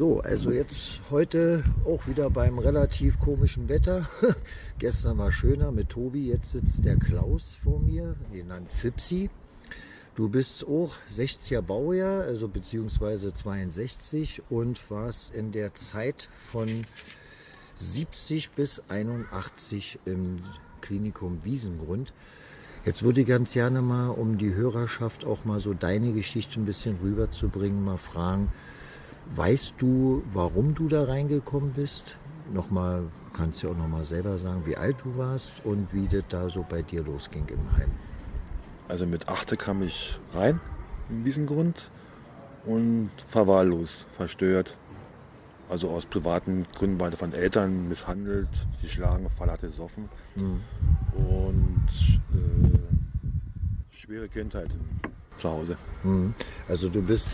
So, also jetzt heute auch wieder beim relativ komischen Wetter. Gestern war schöner mit Tobi, jetzt sitzt der Klaus vor mir, genannt Fipsi. Du bist auch 60er Baujahr, also beziehungsweise 62 und warst in der Zeit von 70 bis 81 im Klinikum Wiesengrund. Jetzt würde ich ganz gerne mal, um die Hörerschaft auch mal so deine Geschichte ein bisschen rüberzubringen, mal fragen, weißt du, warum du da reingekommen bist? Nochmal, kannst du auch nochmal selber sagen, wie alt du warst und wie das da so bei dir losging im Heim. Also mit achte kam ich rein im Wiesengrund und verwahrlost, verstört. Also aus privaten Gründen beide von Eltern misshandelt, geschlagen, verlatte gesoffen. Mhm. Und äh, schwere Kindheit zu Hause. Mhm. Also du bist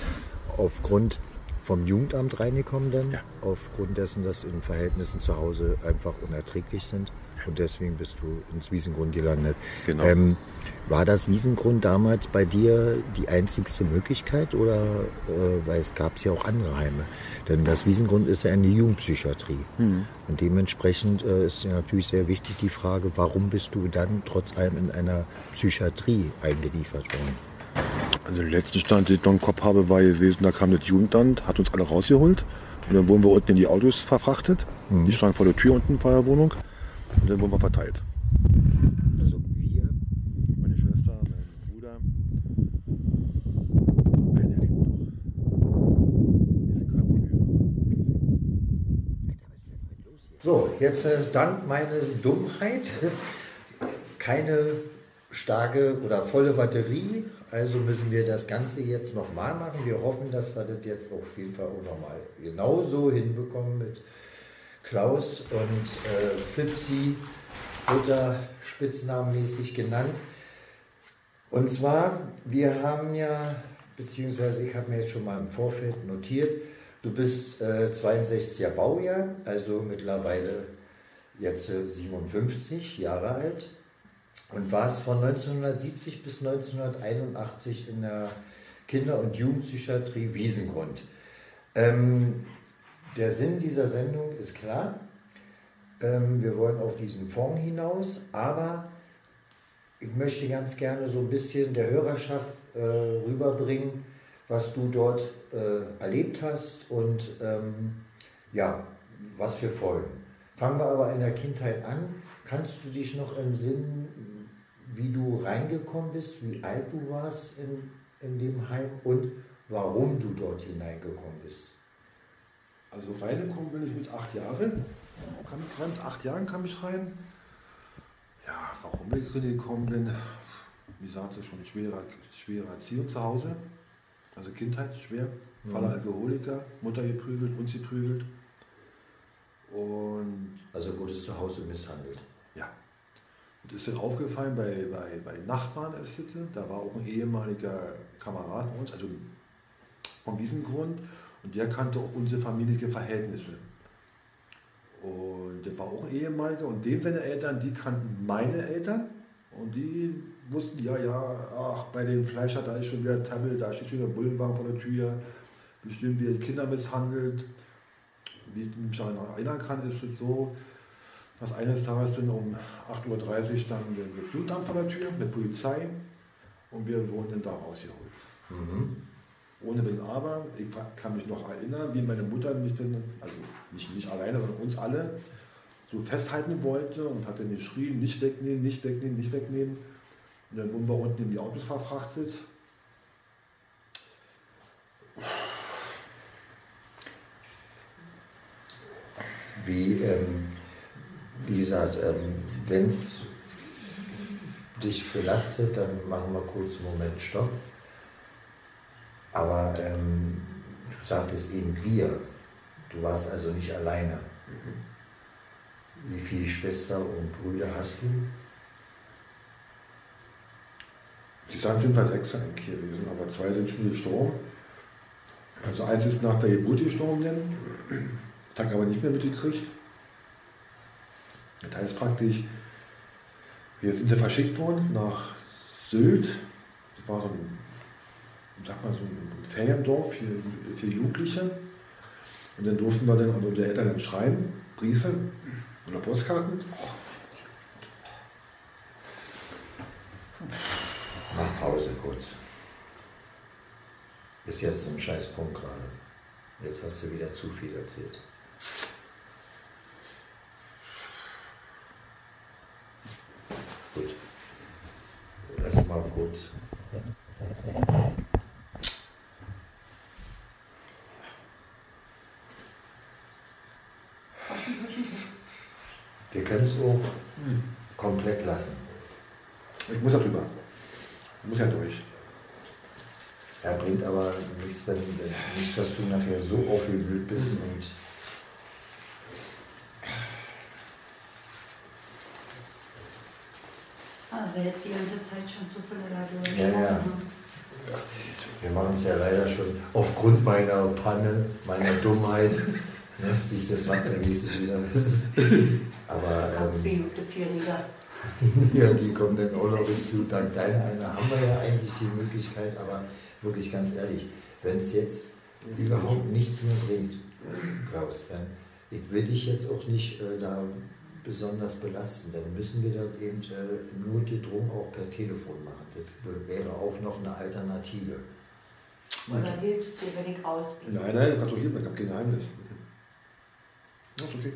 aufgrund vom Jugendamt reingekommen dann, ja. aufgrund dessen, dass in Verhältnissen zu Hause einfach unerträglich sind. Und deswegen bist du ins Wiesengrund gelandet. Genau. Ähm, war das Wiesengrund damals bei dir die einzigste Möglichkeit oder äh, weil es gab ja auch andere Heime? Denn das Wiesengrund ist ja eine Jugendpsychiatrie. Mhm. Und dementsprechend äh, ist ja natürlich sehr wichtig die Frage, warum bist du dann trotz allem in einer Psychiatrie eingeliefert worden? Also der letzte Stand, den ich noch im Kopf habe, war gewesen, da kam das Jugendamt, hat uns alle rausgeholt. Und dann wurden wir unten in die Autos verfrachtet. Mhm. Die standen vor der Tür unten in der Wohnung. Und dann wurden wir verteilt. Also wir, Meine Schwester, mein Bruder. Einer lebt noch. Die sind gerade So, jetzt äh, dank meiner Dummheit keine starke oder volle Batterie. Also müssen wir das Ganze jetzt nochmal machen. Wir hoffen, dass wir das jetzt auf jeden Fall auch nochmal genauso hinbekommen mit Klaus und äh, Fipsi, Butter spitznamenmäßig genannt. Und zwar, wir haben ja, beziehungsweise ich habe mir jetzt schon mal im Vorfeld notiert, du bist äh, 62er Baujahr, also mittlerweile jetzt äh, 57 Jahre alt und warst von 1970 bis 1981 in der Kinder- und Jugendpsychiatrie Wiesengrund. Ähm, der Sinn dieser Sendung ist klar. Ähm, wir wollen auf diesen Fonds hinaus, aber ich möchte ganz gerne so ein bisschen der Hörerschaft äh, rüberbringen, was du dort äh, erlebt hast und ähm, ja, was für Folgen. Fangen wir aber in der Kindheit an. Kannst du dich noch im Sinn, wie du reingekommen bist, wie alt du warst in, in dem Heim und warum du dort hineingekommen bist? Also reingekommen bin ich mit acht Jahren. Kam ich rein, mit acht Jahren kam ich rein. Ja, warum ich reingekommen bin, wie sagte schon, schwere, schwere Erziehung zu Hause. Also Kindheit schwer. Vater Alkoholiker, Mutter geprügelt, uns geprügelt. Und Also wurdest zu Hause misshandelt. ja. Und ist dann aufgefallen bei, bei, bei Nachbarn der Sitte, da war auch ein ehemaliger Kamerad von uns, also vom Wiesengrund, und der kannte auch unsere familiäre Verhältnisse. Und der war auch ein ehemaliger und dem seine Eltern, die kannten meine Eltern und die wussten, ja, ja, ach, bei dem Fleischer, da ist schon wieder Tabbel, da steht schon der Bullenwagen vor der Tür, bestimmt wird Kinder misshandelt. Wie ich mich daran erinnern kann, ist es so, dass eines Tages dann um 8.30 Uhr stand der Blutamt vor der Tür mit Polizei und wir wurden dann da rausgeholt. Mhm. Ohne Wenn aber, ich kann mich noch erinnern, wie meine Mutter mich dann, also nicht, nicht alleine, sondern uns alle, so festhalten wollte und hat dann geschrien, nicht wegnehmen, nicht wegnehmen, nicht wegnehmen. Und dann wurden wir unten in die Autos verfrachtet. Wie, ähm, wie gesagt, ähm, wenn es dich belastet, dann machen wir kurz einen Moment Stopp. Aber ähm, du sagtest eben wir. Du warst also nicht alleine. Wie viele Schwestern und Brüder hast du? Die sind sind wir sechs eigentlich gewesen, aber zwei sind schon gestorben. Also eins ist nach der Geburt gestorben, dann. Ich aber nicht mehr mitgekriegt. Das heißt praktisch, wir sind ja verschickt worden nach Sylt. Das war so ein, sag mal, so ein Feriendorf für, für Jugendliche. Und dann durften wir dann, also der Eltern dann schreiben, Briefe oder Postkarten. Mach Pause kurz. Bis jetzt ein Scheißpunkt gerade. Jetzt hast du wieder zu viel erzählt. Gut. Lass mal kurz. Wir können es auch komplett lassen. Ich muss da drüber. Ich muss ja durch. Er bringt aber nichts, wenn, wenn, nicht, dass du nachher so aufgewühlt bist und Wer jetzt die ganze Zeit schon zu viel dadurch. Ja, ja. Wir machen es ja leider schon aufgrund meiner Panne, meiner Dummheit. Ne? Siehst du, es macht der nächste wieder. Aber ähm, ja, die kommen dann auch noch hinzu. Dank deiner einer haben wir ja eigentlich die Möglichkeit, aber wirklich ganz ehrlich, wenn es jetzt überhaupt nichts mehr bringt, Klaus, dann ich will dich jetzt auch nicht äh, da besonders belasten, dann müssen wir das eben äh, Notgedrungen auch per Telefon machen. Das wäre auch noch eine Alternative. Oder hilfst du, wenn ich rausgehe? Nein, nein, du kannst doch hier ich habe kein Geheimnis. Ja, ist okay.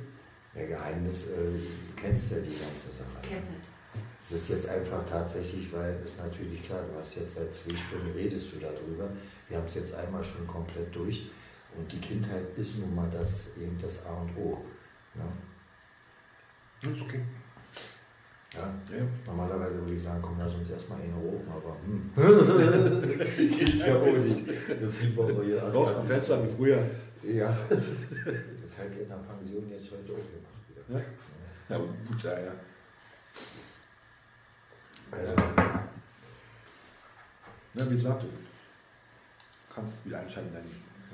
Der Geheimnis, äh, du kennst ja die ganze Sache. Kennt nicht. Es ist jetzt einfach tatsächlich, weil es natürlich klar, du hast jetzt seit zwei Stunden redest du darüber. Wir haben es jetzt einmal schon komplett durch. Und die Kindheit ist nun mal das eben das A und O. Ja? Ja, ist okay. Ja? Ja. Normalerweise würde ich sagen, komm, lass uns erstmal einen rufen, aber hm. Geht ja auch nicht. Eine Fieber hier. Doch, am Fenster wie früher. Ja. Der Teil geht nach Pension jetzt heute aufgemacht wieder. Ja. Ja, gut, ja, ja. Also, Na, wie gesagt, du kannst es wieder einschalten, dein,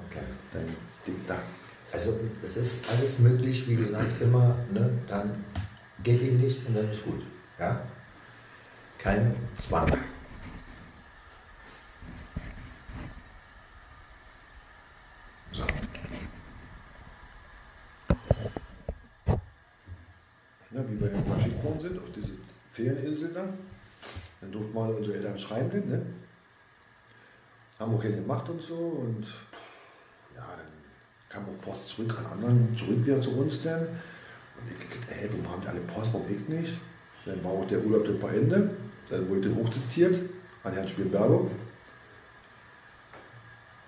okay. dein Ding da. Also es ist alles möglich, wie gesagt, immer, ne, dann geht ihm nicht und dann ist gut. Ja? Kein Zwang. So. Ja, wie wir verschickt worden sind auf diese Ferieninsel da. Dann durften wir unsere Eltern schreiben, denn, ne? Haben auch keine gemacht und so. Und ja, dann kam auch Post zurück an anderen, zurück wieder zu uns dann. Und ich dachte, ey, warum haben die alle Post, warum ich nicht? Dann war auch der Urlaub dann vor Ende. Dann wurde ich dann hochtestiert an Herrn Spielberger.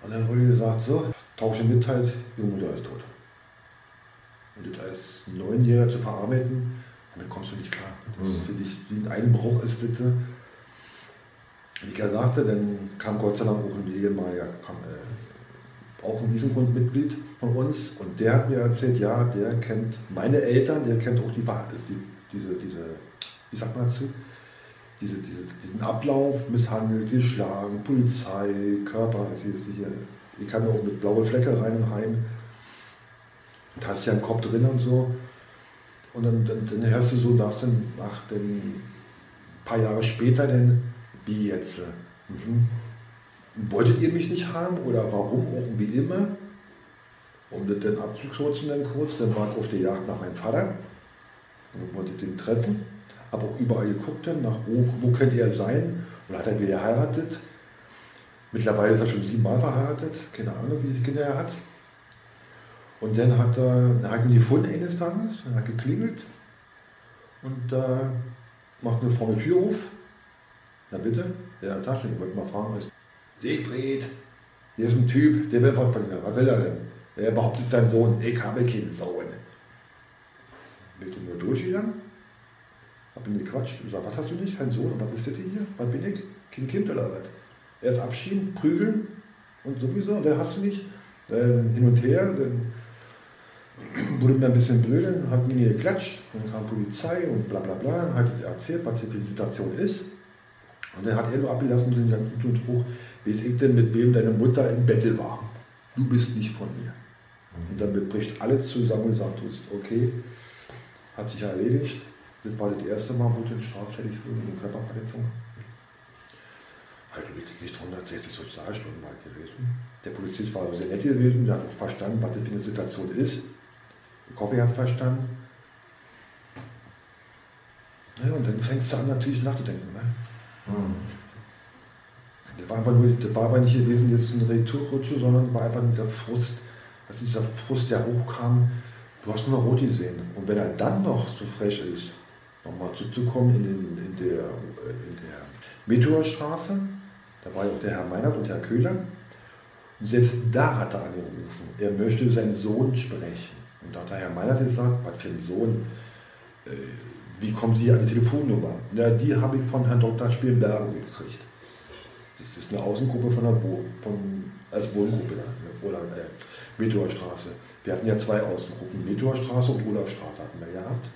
Und dann wurde gesagt, so, tausche mit halt, Junge Mutter ist tot. Und das als Neunjähriger zu verarbeiten, damit kommst du nicht klar. Das ist für dich wie ein Einbruch ist das. äh, Wie ich ja sagte, dann kam Gott sei Dank auch ein ehemaliger, kam, äh, auch ein Wiesengrundmitglied von uns und der hat mir erzählt, ja, der kennt meine Eltern, der kennt auch die, die diese, diese, wie sagt man dazu, diese, diese, diesen Ablauf, misshandelt, geschlagen, Polizei, Körper, hier, ich kann auch mit blaue Flecke rein und heim. Und hast ja einen Kopf drin und so. Und dann, dann, dann hörst du so nach, den, nach den paar Jahre später dann, wie jetzt? Mhm. Wolltet ihr mich nicht haben oder warum auch wie immer? Um das dann abzukürzen dann kurz, dann war ich auf der Jagd nach meinem Vater. Und wollte den treffen. Habe auch überall geguckt dann, nach wo, wo könnte er sein. Und hat er wieder geheiratet. Mittlerweile ist er schon siebenmal verheiratet. Keine Ahnung, wie viele Kinder er hat. Und dann hat er, dann hat ihn gefunden eines Tages, dann hat geklingelt und da macht eine Frau eine Tür auf. Na bitte, der Taschen, ich wollte mal fragen, ist Siegfried, hier ist ein Typ, der will von dir. Was will er denn? Er behauptet, ist dein Sohn. Ich habe keinen Sohn. Bin ich nur durchgegangen, hab ihn gequatscht und gesagt, was hast du nicht? Kein Sohn? Was ist das hier? Was bin ich? Kein Kind oder was? Erst abschieben, prügeln und sowieso, dann hast du nicht. Dann hin und her, dann wurde mir ein bisschen blöd, hat mir geklatscht, dann kam Polizei und bla bla bla, hat er erzählt, was hier für die Situation ist. Und dann hat er nur abgelassen dem ganzen Spruch, weiß ich denn, mit wem deine Mutter im Bettel war? Du bist nicht von mir. Und damit bricht alles zusammen und sagt, bist okay, hat sich erledigt. Das war das erste Mal, wo du straffällig wurde, eine Körperverletzung. Halt, du kriegst 160 Sozialstunden mal gewesen. Der Polizist war sehr nett gewesen, der hat verstanden, was das für eine Situation ist. Ich hoffe, er hat verstanden. Ja, und dann fängst du an, natürlich nachzudenken. Ne? Mhm. Das war einfach nur, das war aber nicht gewesen, jetzt eine Retourrutsche, sondern war einfach nur der Frust, dass dieser Frust, der hochkam, du hast nur noch rot gesehen. Und wenn er dann noch so frech ist, nochmal zuzukommen in, den, in der, in der Meteorstraße, da war ja auch der Herr Meinert und Herr Köhler, und selbst da hat er angerufen, er möchte seinen Sohn sprechen. Und da hat der Herr Meinert gesagt, was für ein Sohn, äh, wie kommen Sie an die Telefonnummer? Na, die habe ich von Herrn Dr. Spielbergen gekriegt. Das ist eine Außengruppe von der Wohn von, als Wohngruppe da, ne, oder äh, Meteorstraße. Wir hatten ja zwei Außengruppen, Meteorstraße und Olafstraße hatten wir gehabt.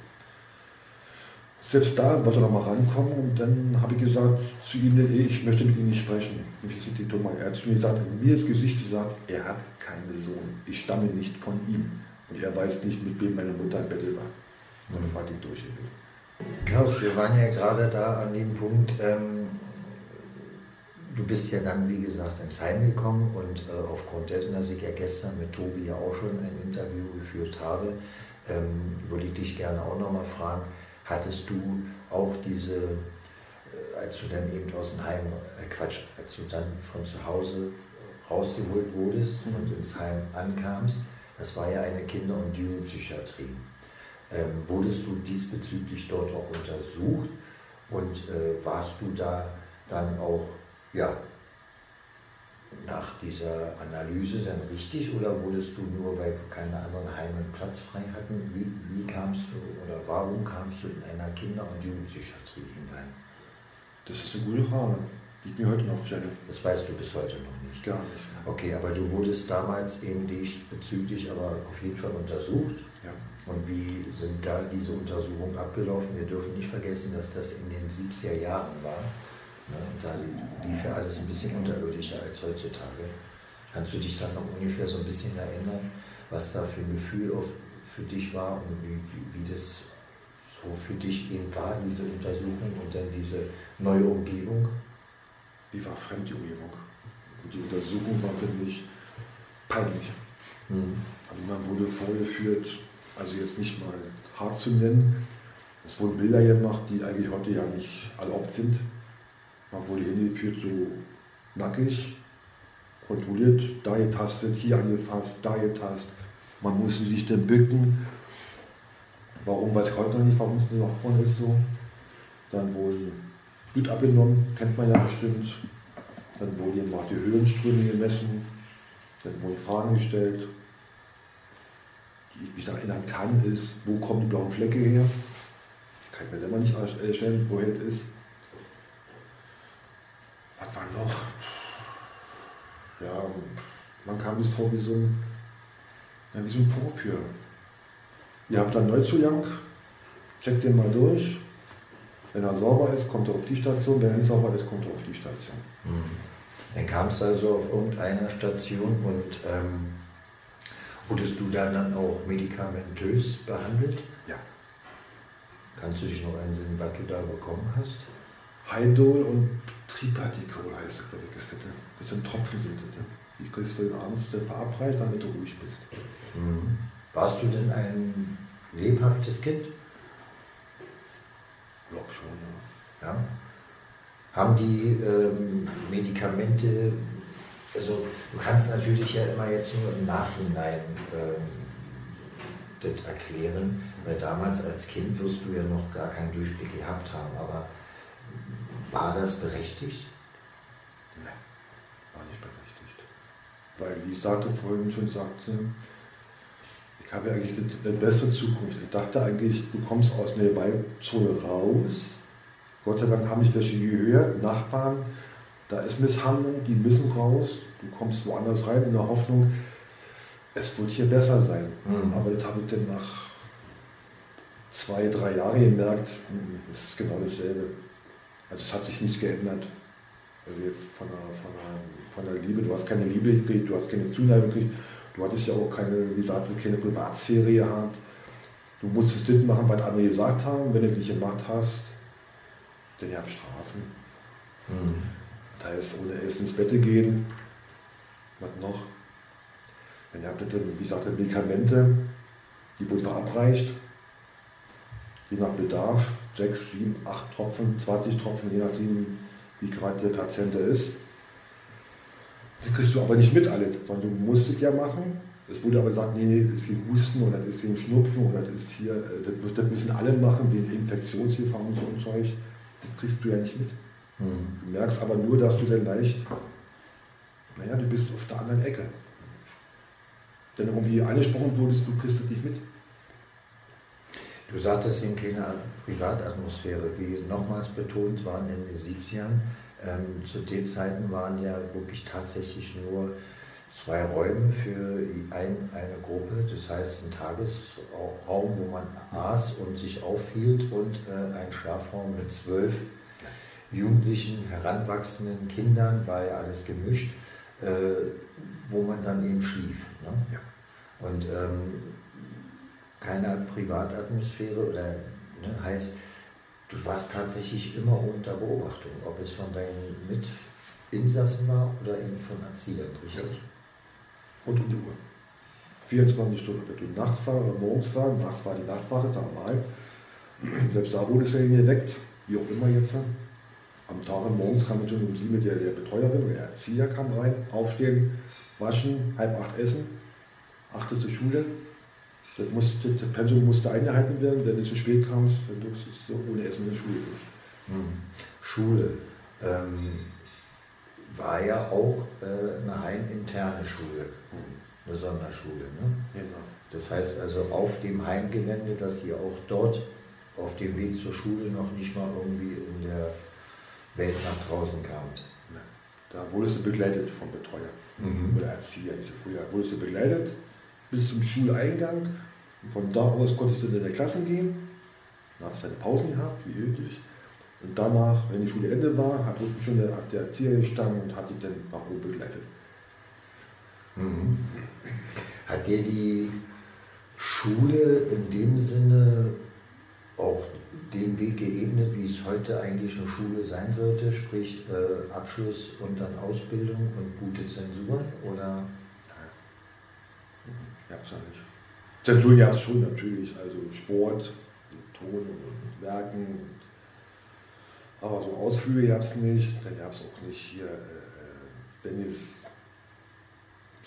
Selbst da wollte er noch mal rankommen und dann habe ich gesagt zu ihm, ich möchte mit ihm nicht sprechen. Und ich die Thomas, er hat zu mir gesagt, mir ins Gesicht gesagt, er hat keinen Sohn. Ich stamme nicht von ihm. Und er weiß nicht, mit wem meine Mutter im Bett war. Und dann war die durchgewesen. Klaus, wir waren ja gerade da an dem Punkt, ähm, du bist ja dann, wie gesagt, ins Heim gekommen und äh, aufgrund dessen, dass ich ja gestern mit Tobi ja auch schon ein Interview geführt habe, ähm, würde ich dich gerne auch nochmal fragen, hattest du auch diese, äh, als du dann eben aus dem Heim, äh, Quatsch, als du dann von zu Hause rausgeholt wurdest mhm. und ins Heim ankamst, das war ja eine Kinder- und Jugendpsychiatrie. Ähm, wurdest du diesbezüglich dort auch untersucht und äh, warst du da dann auch ja, nach dieser Analyse dann richtig oder wurdest du nur, weil keine anderen Heime Platz frei hatten? Wie, wie kamst du oder warum kamst du in einer Kinder- und Jugendpsychiatrie hinein? Das ist eine gute Frage, die mir heute noch stelle. Das weißt du bis heute noch nicht. Gar nicht. Okay, aber du wurdest damals eben diesbezüglich aber auf jeden Fall untersucht. Ja. Und wie sind da diese Untersuchungen abgelaufen? Wir dürfen nicht vergessen, dass das in den 70er Jahren war. Ne? Da lief ja alles ein bisschen unterirdischer als heutzutage. Kannst du dich dann noch ungefähr so ein bisschen erinnern, was da für ein Gefühl auf, für dich war und wie, wie, wie das so für dich eben war, diese Untersuchung und dann diese neue Umgebung? Die war fremd, die Umgebung. Und die Untersuchung war für mich peinlich. Mhm. Also man wurde vorgeführt, also jetzt nicht mal hart zu nennen, es wurden Bilder gemacht, die eigentlich heute ja nicht erlaubt sind. Man wurde hingeführt, so nackig, kontrolliert, da getastet, hier angefasst, da getastet. Man musste sich dann bücken. Warum weiß ich heute noch nicht, warum es noch ist so. Dann wohl Blut abgenommen, kennt man ja bestimmt. Dann wurden eben auch die Höhenströme gemessen. Dann wurden Fragen gestellt. Die ich mich daran erinnern kann, ist, wo kommen die blauen Flecke her? Ich kann mir selber nicht erstellen, woher es ist war noch? Ja, man kam bis vor wie so ein, ja, wie so ein Vorführer. Ihr habt dann Neuzugang, checkt den mal durch. Wenn er sauber ist, kommt er auf die Station. Wenn er nicht sauber ist, kommt er auf die Station. Mhm. Dann kamst du also auf irgendeiner Station und ähm, wurdest du dann, dann auch medikamentös behandelt? Ja. Kannst du dich noch einsehen, was du da bekommen hast? Heidol und Tripatikol heißt das, glaube ich, das. Das sind Tropfen, sind das. Die kriegst du abends verabreicht, damit du ruhig bist. Mhm. Warst du denn ein lebhaftes Kind? Glaub schon, ja. ja. Haben die ähm, Medikamente, also du kannst natürlich ja immer jetzt nur im Nachhinein ähm, das erklären, weil damals als Kind wirst du ja noch gar keinen Durchblick gehabt haben, aber war das berechtigt? Nein, war nicht berechtigt. Weil, wie ich sagte vorhin schon sagte, ich habe eigentlich eine bessere Zukunft. Ich dachte eigentlich, du kommst aus einer Gewaltzone raus. Gott sei Dank haben mich welche gehört, Nachbarn, da ist Misshandlung, die müssen raus. Du kommst woanders rein in der Hoffnung, es wird hier besser sein. Mhm. Aber das habe ich dann nach zwei, drei Jahren gemerkt, hm, es ist genau dasselbe. Also es hat sich nicht geändert. Also jetzt von der, von, der, von der Liebe, du hast keine Liebe gekriegt, du hast keine Zuneigung gekriegt, du hattest ja auch keine, wie gesagt, keine Privatserie gehabt. Du musstest das machen, was andere gesagt haben. Wenn du das nicht gemacht hast, dann ja Strafen. Mhm. Das heißt, ohne Essen ins Bett gehen. Was noch? Dann habt ihr, wie gesagt, Medikamente, die wurden verabreicht. Je nach Bedarf, 6, 7, 8 Tropfen, 20 Tropfen, je nachdem, wie gerade der Patient ist. Die kriegst du aber nicht mit alle, sondern du musst es ja machen. Es wurde aber gesagt, nee, nee, das ist wegen Husten oder das ist wegen Schnupfen oder das ist hier, äh, das, das müssen alle machen, wegen Infektionsgefahr und so ein Zeug. Das kriegst du ja nicht mit. Mhm. Du merkst aber nur, dass du dann leicht, naja, du bist auf der anderen Ecke. Wenn irgendwie angesprochen wurdest, du kriegst das nicht mit. Du sagtest in keiner Privatatmosphäre, wie nochmals betont waren in den 70ern. Ähm, zu den Zeiten waren ja wirklich tatsächlich nur zwei Räume für ein, eine Gruppe, das heißt ein Tagesraum, wo man aß und sich aufhielt und äh, ein Schlafraum mit zwölf Jugendlichen, heranwachsenden Kindern, war ja alles gemischt, äh, wo man dann eben schlief. Ne? Ja. Und ähm, keine Privatatmosphäre oder ne, heißt, du warst tatsächlich immer unter Beobachtung, ob es von deinen Mitinsassen war oder eben von Erziehern, richtig? Ja. Und um die Uhr. 24 Stunden, ob du nachts oder morgens war, nachts war die Nachtwache, da mal. Selbst da wurde es ja geweckt, wie auch immer jetzt. Am Tag und morgens kam natürlich um sieben der, der Betreuerin oder der Erzieher kam rein, aufstehen, waschen, halb acht essen, achte zur Schule. Das, musste, das Pensum musste eingehalten werden, wenn du zu spät kamst, dann durftest du ohne Essen in der Schule gehen. Hm. Schule ähm, war ja auch äh, eine heiminterne Schule, eine Sonderschule. Ne? Genau. Das heißt also auf dem Heimgelände, dass ihr auch dort auf dem Weg zur Schule noch nicht mal irgendwie in der Welt nach draußen kamt. Da wurdest du begleitet vom Betreuer mhm. oder Erzieher, hieß früher. Wurdest du begleitet bis zum Schuleingang. Und von da aus konntest du in deine Klassen gehen. Dann du deine Pausen gehabt, wie üblich. Und danach, wenn die Schule Ende war, hat unten schon der, der gestanden und hat dich dann nach oben begleitet. Mhm. Hat dir die Schule in dem Sinne auch den Weg geebnet, wie es heute eigentlich eine Schule sein sollte, sprich äh, Abschluss und dann Ausbildung und gute Zensuren? Oder? Ja, es nicht. Zensuren gab es schon natürlich, also Sport, Ton und Werken. Aber so Ausflüge gab es nicht. Dann gab es auch nicht hier, äh, wenn jetzt,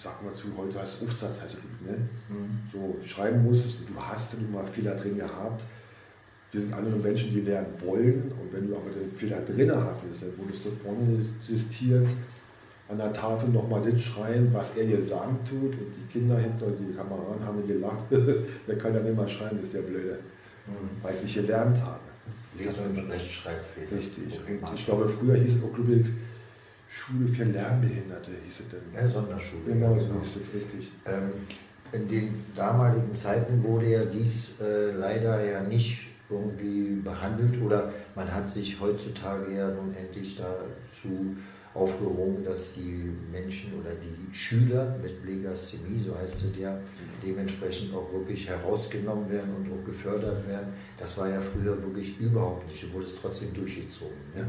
sag mal zu, heute heißt Aufsatz, heißt es, ne? Mhm. So schreiben musstest und du hast dann immer Fehler drin gehabt wir sind alle nur Menschen, die lernen wollen. Und wenn du aber den Fehler drin hattest, dann wurdest du vorne existiert, an der Tafel nochmal das schreien, was er dir sagen tut. Und die Kinder hinter die Kameraden haben gelacht. der kann ja nicht mal schreien, ist der Blöde. Mhm. Weil ich es nicht gelernt habe. Leser und Rechtschreibfehler. Richtig. Ich glaube, früher hieß es auch, glaube ich, Schule für Lernbehinderte hieß es denn. Ja, Sonderschule. Genau, so genau. hieß es richtig. Ähm, in den damaligen Zeiten wurde ja dies äh, leider ja nicht irgendwie behandelt oder man hat sich heutzutage ja nun endlich dazu aufgerungen, dass die Menschen oder die Schüler mit Legasthemie, so heißt es ja, dementsprechend auch wirklich herausgenommen werden und auch gefördert werden. Das war ja früher wirklich überhaupt nicht, du wurdest trotzdem durchgezogen. Ne?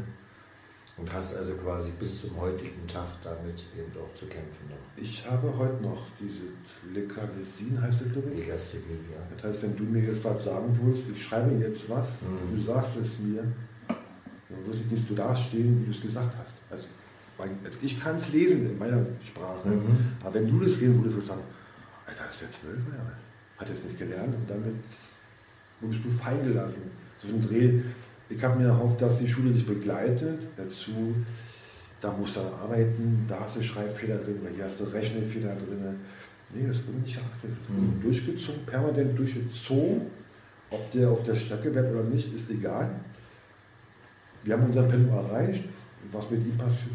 Und hast also quasi bis zum heutigen Tag damit eben auch zu kämpfen noch. Ich habe heute noch diese Lekalesin, heißt das glaube ich? Legasthemie, ja. Das heißt, wenn du mir jetzt was sagen willst, ich schreibe jetzt was mhm. du sagst es mir, dann wirst du nicht so dastehen, wie du es gesagt hast. Also, ich kann es lesen in meiner Sprache, mhm. aber wenn du das lesen würdest, würdest du sagen, Alter, ist der zwölf Jahre Hat er es nicht gelernt und damit wurdest du fallen gelassen. So ein Dreh, ich habe mir erhofft, dass die Schule dich begleitet. Dazu, da musst du arbeiten, da hast du Schreibfehler drin, oder hier hast du Rechnefehler drin. Nee, das wird nicht achtet. Mhm. Durchgezogen, permanent durchgezogen. Ob der auf der Strecke bleibt oder nicht, ist egal. Wir haben unser Pensum erreicht. Was mit ihm passiert.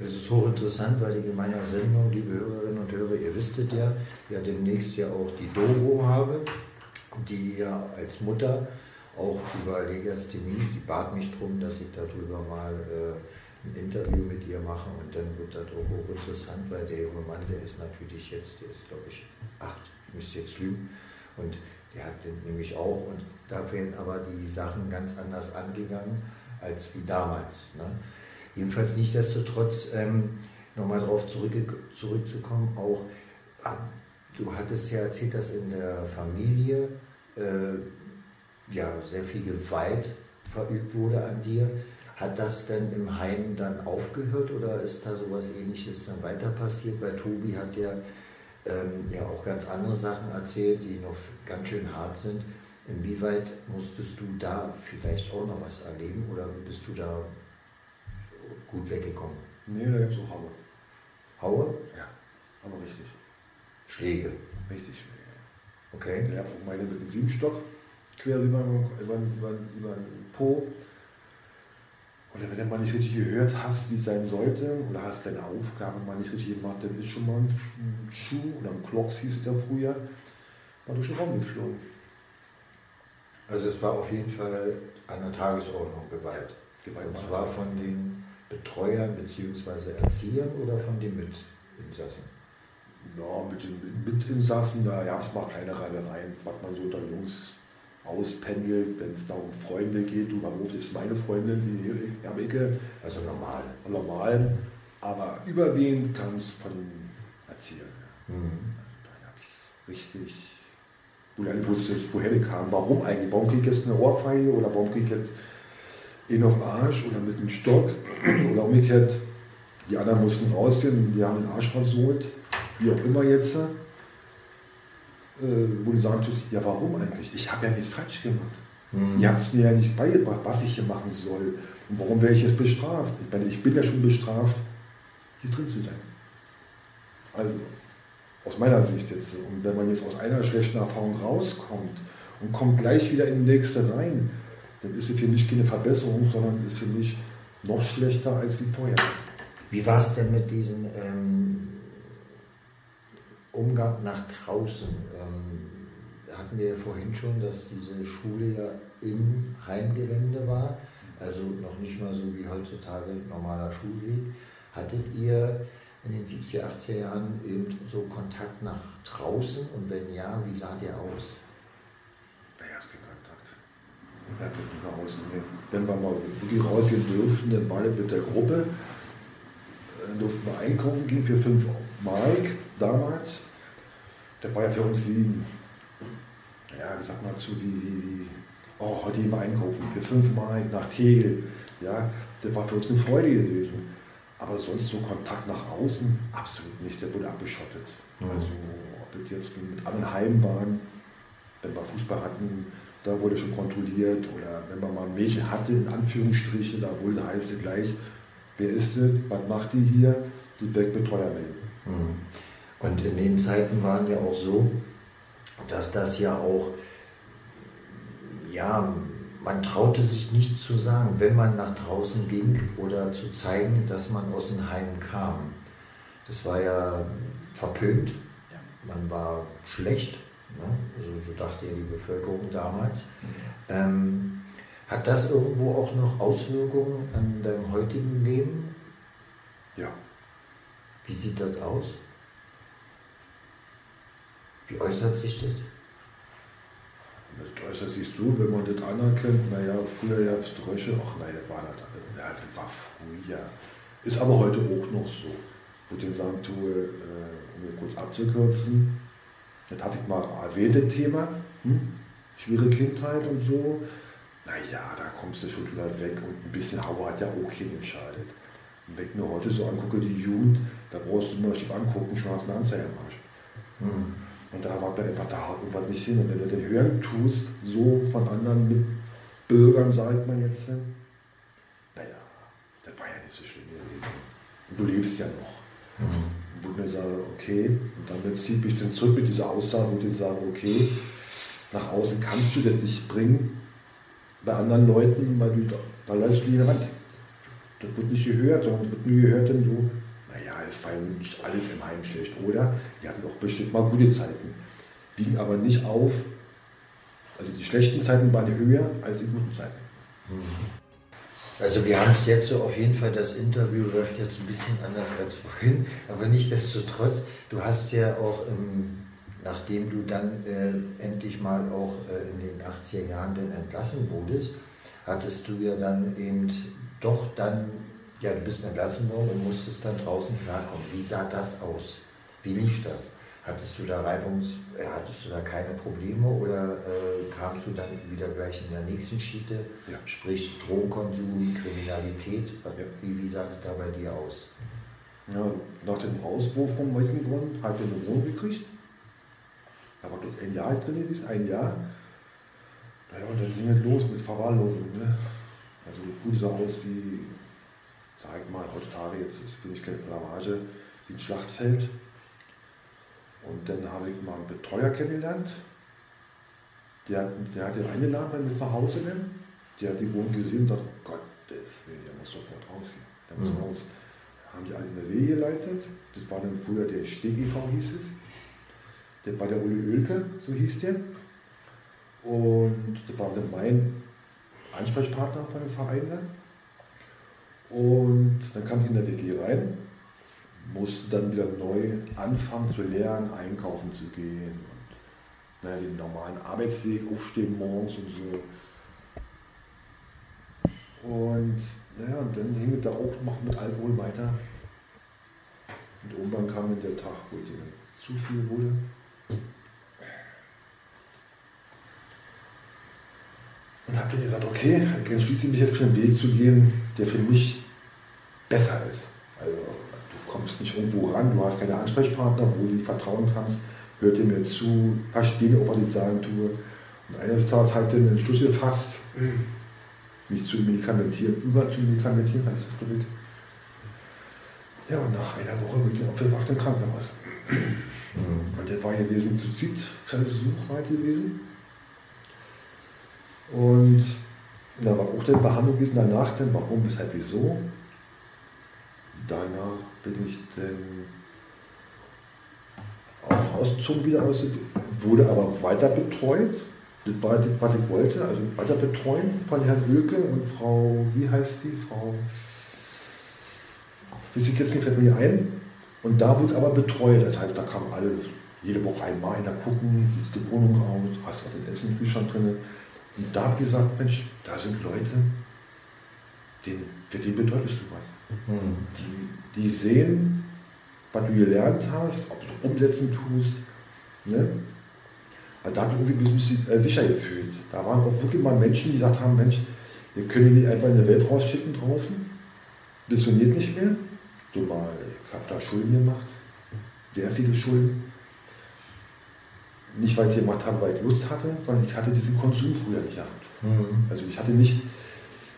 Es ist hochinteressant, weil in meiner Sendung, liebe Hörerinnen und Hörer, ihr wisstet ja, ja demnächst ja auch die Doro habe, die ja als Mutter auch über Legasthemie. Sie bat mich darum, dass ich darüber mal äh, ein Interview mit ihr mache und dann wird das auch hochinteressant, weil der junge Mann, der ist natürlich jetzt, der ist glaube ich acht, ich müsste jetzt lügen, und der hat den nämlich auch und da werden aber die Sachen ganz anders angegangen als wie damals. Ne? Jedenfalls nichtsdestotrotz, ähm, nochmal darauf zurück, zurückzukommen, auch ah, du hattest ja erzählt, dass in der Familie äh, ja, sehr viel Gewalt verübt wurde an dir. Hat das denn im Heim dann aufgehört oder ist da sowas ähnliches dann weiter passiert? Weil Tobi hat ja, ähm, ja auch ganz andere Sachen erzählt, die noch ganz schön hart sind. Inwieweit musstest du da vielleicht auch noch was erleben oder bist du da gut weggekommen? Nee, da gibt es auch Haue. Haue? Ja, aber richtig. Schläge? Richtig Schläge. Okay. Der hat auch meine mit dem Siebenstock quer über, über, über, über den Po. Oder wenn du mal nicht richtig gehört hast, wie es sein sollte, oder hast deine Aufgabe mal nicht richtig gemacht, dann ist schon mal ein Schuh oder ein Klocks hieß es ja früher, mal durch den Raum geflogen. Also es war auf jeden Fall an der Tagesordnung Gewalt. Gewalt Und war- zwar von den Betreuern bzw. Erziehern oder von den Mitinsassen? Ja, mit den Mitinsassen, da gab es mal kleine Reibereien, was man so unter Jungs auspendelt, wenn es da um Freunde geht. Du, Beruf ist meine Freundin, die hier am Ecke, Also normal. normal. Aber überwiegend kam es von Erziehern. Mhm. Da gab es richtig, wo ich nicht wusste, jetzt, woher die kamen. Warum eigentlich? Warum kriege ich jetzt eine Ohrfeige oder warum kriege ich jetzt ihn auf den Arsch oder mit einem Stock oder umgekehrt. Die anderen mussten rausgehen, die haben den Arsch versohlt, wie auch immer jetzt. Äh, wo die sagen, ja warum eigentlich? Ich habe ja nichts falsch gemacht. Mhm. Ihr habt es mir ja nicht beigebracht, was ich hier machen soll. Und warum werde ich jetzt bestraft? Ich meine, ich bin ja schon bestraft, hier drin zu sein. Also, aus meiner Sicht jetzt. Und wenn man jetzt aus einer schlechten Erfahrung rauskommt und kommt gleich wieder in die nächste rein, dann ist es für mich keine Verbesserung, sondern ist für mich noch schlechter als die vorher. Wie war es denn mit diesem ähm, Umgang nach draußen? Ähm, hatten wir ja vorhin schon, dass diese Schule ja im Heimgelände war, also noch nicht mal so wie heutzutage normaler Schulweg. Hattet ihr in den 70er, 80er Jahren eben so Kontakt nach draußen und wenn ja, wie sah der aus? Naja, ist kein Kontakt. Das nicht nach außen gehen. Wenn wir mal wirklich rausgehen dürften, dann war das mit der Gruppe. Dann durften wir einkaufen gehen für 5 Mark damals. Das war ja für uns die, ja, wie sagt man dazu, wie, wie, wie oh, heute gehen wir einkaufen für 5 Mark nach Tegel. Ja, das war für uns eine Freude gewesen. Aber sonst so Kontakt nach außen, absolut nicht. Der wurde abgeschottet. Mhm. Also, ob das jetzt mit anderen Heimen waren, wenn wir Fußball hatten, da wurde schon kontrolliert. Oder wenn man mal ein Mädchen hatte, in Anführungsstrichen, da wurde heißt es gleich, wer ist das, was macht die hier? Die Wegbetreuer melden. Mhm. Und in den Zeiten waren ja auch so, dass das ja auch, ja, man traute sich nicht zu sagen, wenn man nach draußen ging oder zu zeigen, dass man aus dem Heim kam. Das war ja verpönt, man war schlecht? Also so dachte ja die Bevölkerung damals. Ähm, hat das irgendwo auch noch Auswirkungen an deinem heutigen Leben? Ja. Wie sieht das aus? Wie äußert sich das? Das äußert sich so, wenn man das anerkennt, naja, früher gab es Drösche, ach nein, das war das, ja, das war früher. Ist aber heute auch noch so. Ich dir sagen tue, äh, um mir kurz abzukürzen, das hatte ich mal erwähnt, das Thema, hm? schwere Kindheit und so. Naja, da kommst du schon wieder weg und ein bisschen Hauer hat ja auch keinen geschadet. Und wenn ich mir heute so angucke, die Jugend, da brauchst du nur schief angucken, schon hast du eine Anzeige am Arsch. Hm. Und da war mir einfach, da haut irgendwas nicht hin. Und wenn du den hören tust, so von anderen Mitbürgern, sag ich mal jetzt, naja, das war ja nicht so schlimm. Und du lebst ja noch. Mhm. Und ich mir sage, okay, und damit ziehe ich dann zurück mit dieser Aussage, wo ich sage, okay, nach außen kannst du das nicht bringen, bei anderen Leuten, weil du, da, läufst du die Wand. Das wird nicht gehört, sondern es wird nur gehört, denn so, naja, es war ja nicht alles im Heim schlecht, oder? Die hatten auch bestimmt mal gute Zeiten, wiegen aber nicht auf, also die schlechten Zeiten waren höher als die guten Zeiten. Also wir haben es jetzt so auf jeden Fall, das Interview läuft jetzt ein bisschen anders als vorhin, aber nichtsdestotrotz, du hast ja auch, ähm, nachdem du dann äh, endlich mal auch äh, in den 80er Jahren dann entlassen wurdest, hattest du ja dann eben doch dann Ja, du bist entlassen worden und musstest dann draußen klarkommen. Wie sah das aus? Wie lief das? Hattest du da Reibungs, äh, hattest du da keine Probleme oder äh, kamst du dann wieder gleich in der nächsten Schiete? Ja. Sprich Drogenkonsum, Kriminalität. Wie, wie sah das da bei dir aus? Ja, nach dem Rauswurf vom Weißengrund hat er eine Wohnung gekriegt. Da war dort ein Jahr drin gewesen, ein Jahr. Naja, und dann ging es los mit Verwahrlosung. Ne? Also gut sah aus wie, sag ich mal, heutzutage, jetzt finde ich keine Blamage, wie ein Schlachtfeld. Und dann habe ich mal einen Betreuer kennengelernt. Der, der hat den eingeladen mit nach Hause. Nehmen. Der hat die Wohnung gesehen und dachte, oh Gott, Willen, der muss sofort raus hier. Der muss Mhm. raus. Haben die alle in der Wehe geleitet. Das war dann früher der Steg e.V. hieß es. Das war der Uli Oelke, so hieß der. Und das war dann mein Ansprechpartner von dem Verein dann. Und dann kam ich in der WG rein, musste dann wieder neu anfangen zu lernen, einkaufen zu gehen und naja, den normalen Arbeitsweg, aufstehen morgens und so. Und naja, und dann hing es da auch noch mit Alkohol weiter. Und irgendwann kam dann der Tag, wo mir zu viel wurde. Und habe dann gesagt, okay, dann entschließe ich mich jetzt für einen Weg zu gehen, der für mich besser ist. Kommst nicht irgendwo ran, du hast keine Ansprechpartner, wo du Vertrauen kannst, hört dir mir zu, verstehe auch, was ich sagen tue. Und eines Tages hat dann den Entschluss gefasst, mich zu medikamentieren, über zu medikamentieren, heißt das glaube ich. Ja, und nach einer Woche bin ich aufgewacht im Krankenhaus. Mhm. Und der war gewesen zu Zit, Suchweit gewesen. Und da war auch die Behandlung gewesen, danach dann, warum, weshalb, wieso. Danach bin ich dann auch ausgezogen wieder aus, wurde aber weiter betreut. Das war das, was ich wollte, also weiter betreuen von Herrn Oelke und Frau, wie heißt die, Frau, weiß ich jetzt nicht, fällt mir ein. Und da wurde aber betreut, das heißt, da kamen alle jede Woche einmal einer gucken, wie sieht die Wohnung aus, hast du den Essen drin. Und da habe ich gesagt, Mensch, da sind Leute, denen, für die bedeutest du was. Mhm. Die, die sehen, was du gelernt hast, ob du umsetzen tust. Ne? Also da habe ich irgendwie ein bisschen äh, sicher gefühlt. Da waren auch wirklich mal Menschen, die gesagt haben, Mensch, wir können die nicht einfach in die Welt rausschicken draußen. Das funktioniert nicht mehr. So mal, ich habe da Schulden gemacht, sehr viele Schulden. Nicht, weil ich gemacht habe, weil ich Lust hatte, sondern ich hatte diesen Konsum früher nicht gehabt. Mhm. Also ich hatte nicht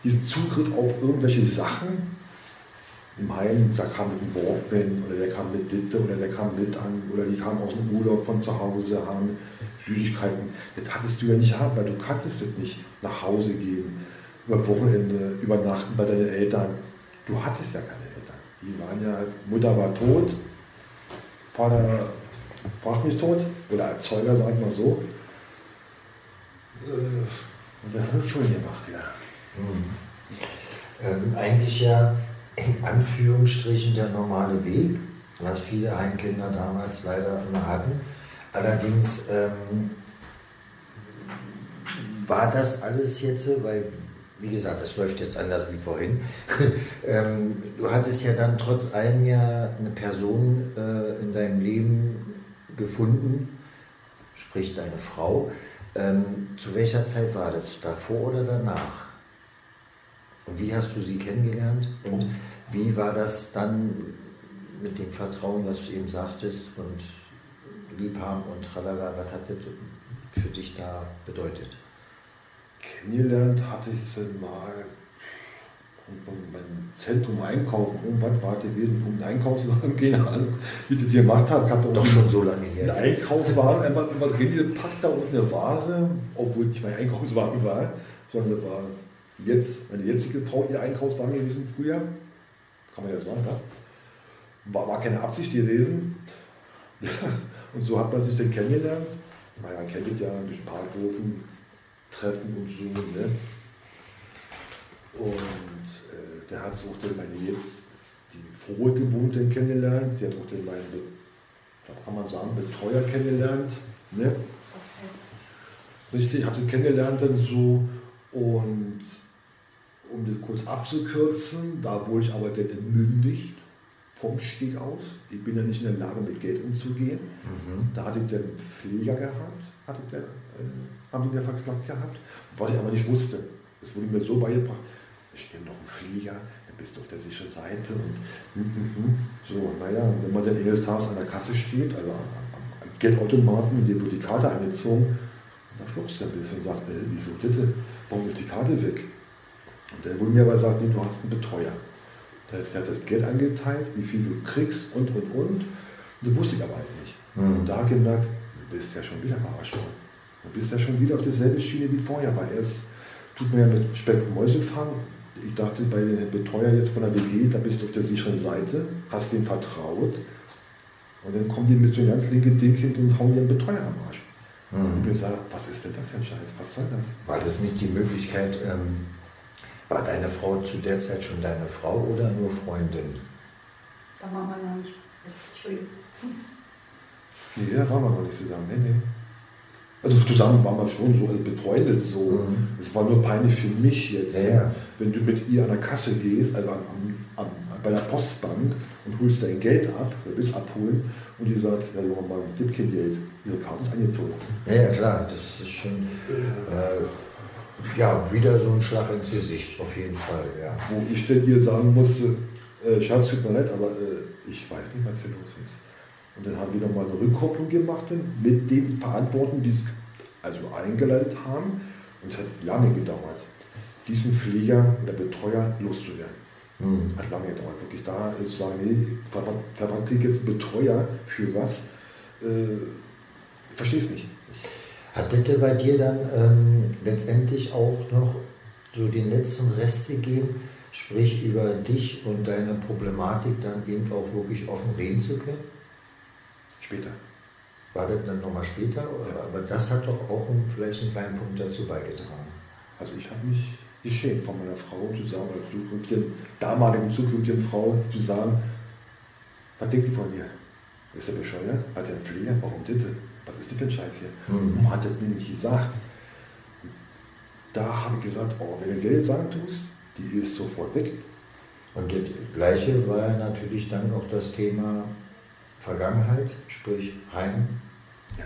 diesen Zugriff auf irgendwelche Sachen im Heim, da kam mit einem Walkman oder der kam mit Ditte oder der kam mit an oder die kamen aus dem Urlaub von zu Hause, haben Süßigkeiten. Das hattest du ja nicht gehabt, weil du kanntest das nicht. Nach Hause gehen, über Wochenende übernachten bei deinen Eltern. Du hattest ja keine Eltern. Die waren ja, Mutter war tot, Vater fragt mich tot oder Erzeuger, sag ich mal so. Äh, Und der hat schon gemacht, ja. Mhm. Ähm, eigentlich ja in Anführungsstrichen der normale Weg, was viele Heimkinder damals leider immer hatten. Allerdings ähm, war das alles jetzt, weil, wie gesagt, es läuft jetzt anders wie vorhin. ähm, du hattest ja dann trotz allem ja eine Person äh, in deinem Leben gefunden, sprich deine Frau. Ähm, zu welcher Zeit war das? Davor oder danach? Und wie hast du sie kennengelernt? Und wie war das dann mit dem Vertrauen, was du eben sagtest und Liebhaben und tralala? Was hat das für dich da bedeutet? Kennengelernt hatte ich sie mal beim Zentrum einkaufen. Irgendwann war gewesen, um einen Einkaufswagen, keine Ahnung, wie die gemacht haben. Ich habe Doch schon so lange Ein her. Einkaufswagen, einfach immer drin gepackt da unten eine Ware, obwohl nicht mein Einkaufswagen war, sondern das war jetzt, meine jetzige Frau ihr Einkaufswagen gewesen früher. Kann man ja sagen, ja. War, war keine Absicht gewesen. Und so hat man sich dann kennengelernt. Man kennt ja durch Parkhofen, Treffen und so. Ne? Und äh, der hat auch dann meine jetzt, die frohe Gewohnte kennengelernt. Sie hat auch dann meinen, da kann man sagen, Betreuer kennengelernt. Ne? Richtig, hat sie kennengelernt dann so und um das kurz abzukürzen, da wurde ich aber dann entmündigt vom Steg aus. Ich bin ja nicht in der Lage, mit Geld umzugehen. Mhm. Da hatte ich dann einen Pfleger gehabt, hatte ich dann, äh, haben die mir verklagt gehabt, was ich aber nicht wusste. Es wurde mir so beigebracht, ich nehme noch einen Pfleger, dann bist du auf der sicheren Seite. Und, hm, hm, hm. So, naja, wenn man dann eines Tages an der Kasse steht, also am, Geldautomaten, dem wird die Karte eingezogen, und da schluckst du ein bisschen und sagst, äh, wieso bitte, warum ist die Karte weg? Und dann wurde mir aber gesagt, nee, du hast einen Betreuer. Der hat das Geld angeteilt, wie viel du kriegst und, und, und. Das wusste ich aber halt nicht. Mhm. Und da habe ich gemerkt, du bist ja schon wieder verarscht worden. Du bist ja schon wieder auf derselben Schiene wie vorher, weil erst tut man ja mit Speck und Mäuse fangen. Ich dachte bei den Betreuer jetzt von der WG, da bist du auf der sicheren Seite, hast dem vertraut und dann kommen die mit so einem ganz linken Ding hin und hauen ihren Betreuer am Arsch. Mhm. Und ich mir gesagt, was ist denn das für ein Scheiß? Was soll das? War das nicht die Möglichkeit, ähm war deine Frau zu der Zeit schon deine Frau oder nur Freundin? Da waren wir noch nicht. Entschuldigung. Nee, da waren wir noch nicht zusammen. Nee, nee. Also zusammen waren wir schon so befreundet. So. Mhm. Es war nur peinlich für mich jetzt, ja, ja. wenn du mit ihr an der Kasse gehst, also am, am, bei der Postbank und holst dein Geld ab, willst abholen und die sagt, ja, mal, gib kein Geld. Ihre Karte ist angezogen. Ja, ja, klar, das ist schon. Äh, ja, wieder so ein Schlag ins Gesicht, auf jeden Fall. Ja. Wo ich denn ihr sagen musste, äh, Schatz, tut mir leid, aber äh, ich weiß nicht, was hier los ist. Und dann haben wir nochmal eine Rückkopplung gemacht mit den Verantwortlichen, die es also eingeleitet haben. Und es hat lange gedauert, diesen Pfleger oder Betreuer loszuwerden. Mhm. Hat lange gedauert. Wirklich da ist sagen, nee, verwandt jetzt Betreuer für was? Äh, ich verstehe es nicht. Hat das bei dir dann ähm, letztendlich auch noch so den letzten Rest gegeben, sprich über dich und deine Problematik dann eben auch wirklich offen reden zu können? Später. War das dann nochmal später? Ja. Aber das hat doch auch einen, vielleicht einen kleinen Punkt dazu beigetragen. Also ich habe mich geschämt von meiner Frau zu sagen, oder zukünftigen, damaligen zukünftigen Frau zu sagen, was denkt die von mir? Ist er bescheuert? Hat er einen Pfleger? Warum bitte? Was ist das für ein Scheiß hier? Mhm. Warum hat er mir nicht gesagt? Da habe ich gesagt, oh, wenn du Geld sagen tust, die ist sofort weg. Und das Gleiche war natürlich dann auch das Thema Vergangenheit, sprich Heim, ja.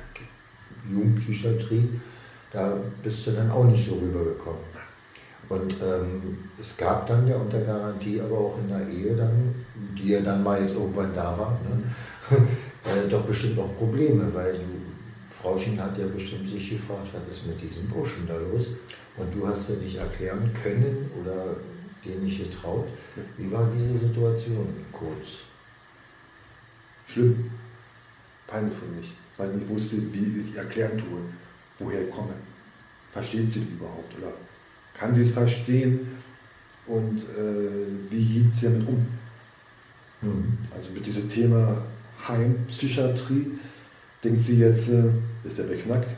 Jugendpsychiatrie. Da bist du dann auch nicht so rübergekommen. Und ähm, es gab dann ja unter Garantie, aber auch in der Ehe dann, die ja dann mal jetzt irgendwann da war, ne, äh, doch bestimmt auch Probleme, weil du Frauchen hat ja bestimmt sich gefragt, was ist mit diesem Burschen da los? Und du hast ja nicht erklären können oder dir nicht getraut. Wie war diese Situation kurz? Schlimm. Peinlich für mich, weil ich nicht wusste, wie ich erklären tue, woher ich komme. Versteht sie überhaupt oder kann sie es verstehen und äh, wie geht sie damit um? Mhm. Also mit diesem Thema Heimpsychiatrie denkt sie jetzt, äh, ist er beknackt?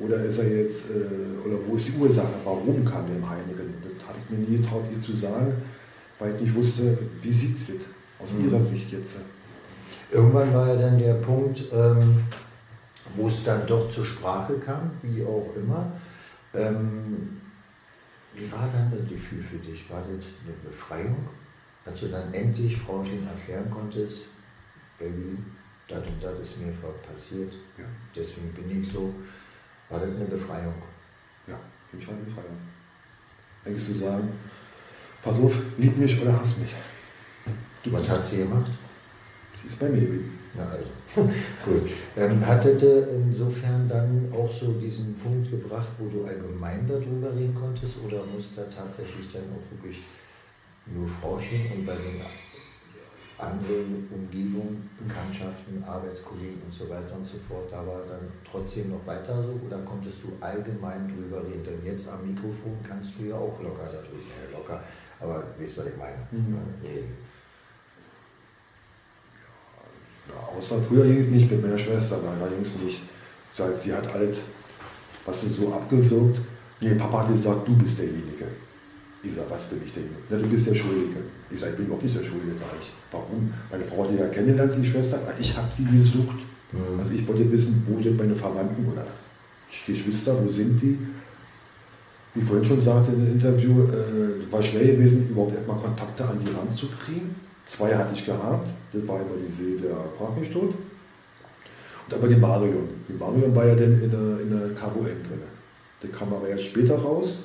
Oder ist er jetzt, äh, oder wo ist die Ursache? Warum kam er im Heimrennen? Das habe ich mir nie getraut, ihr zu sagen, weil ich nicht wusste, wie sieht es aus mhm. ihrer Sicht jetzt. Irgendwann war ja dann der Punkt, ähm, wo es dann doch zur Sprache kam, wie auch immer. Ähm, wie war dann das Gefühl für dich? War das eine Befreiung? Als du dann endlich Frau erklären konntest, Baby, das und das ist mir passiert, ja. deswegen bin ich so, war das eine Befreiung. Ja, für mich war eine Befreiung. Eigentlich zu sagen, pass auf, lieb mich oder hass mich. Du, Was hat sie gemacht? Sie ist bei mir geblieben. Na also, gut. Ähm, hattete insofern dann auch so diesen Punkt gebracht, wo du allgemein darüber reden konntest oder muss da tatsächlich dann auch wirklich nur Frauchen und bei den andere Umgebung, Bekanntschaften, Arbeitskollegen und so weiter und so fort, da war dann trotzdem noch weiter so oder konntest du allgemein drüber reden? Denn jetzt am Mikrofon kannst du ja auch locker darüber, ja, locker, aber weißt du, was ich meine? Mhm. Reden. Ja, außer früher ging nicht mit meiner Schwester, weil da ging es nicht. Sie hat alles, was sie so abgewirkt. Nee, Papa hat gesagt, du bist derjenige. Ich sage, was bin ich denn? Na, du bist der Schuldige. Ich sage, ich bin überhaupt nicht der Schuldige. Sag ich, warum? Meine Frau hat die ja kennengelernt, die Schwester, aber ich habe sie gesucht. Mhm. Also ich wollte wissen, wo sind meine Verwandten oder Geschwister, wo sind die? wie ich vorhin schon sagte in dem Interview, äh, war schwer gewesen, überhaupt erstmal Kontakte an die ranzukriegen. Zwei hatte ich gehabt, das war immer die See der tot. Und aber die Marion. Die Marion war ja dann in der, in der Cabo N drin. Der kam aber erst später raus.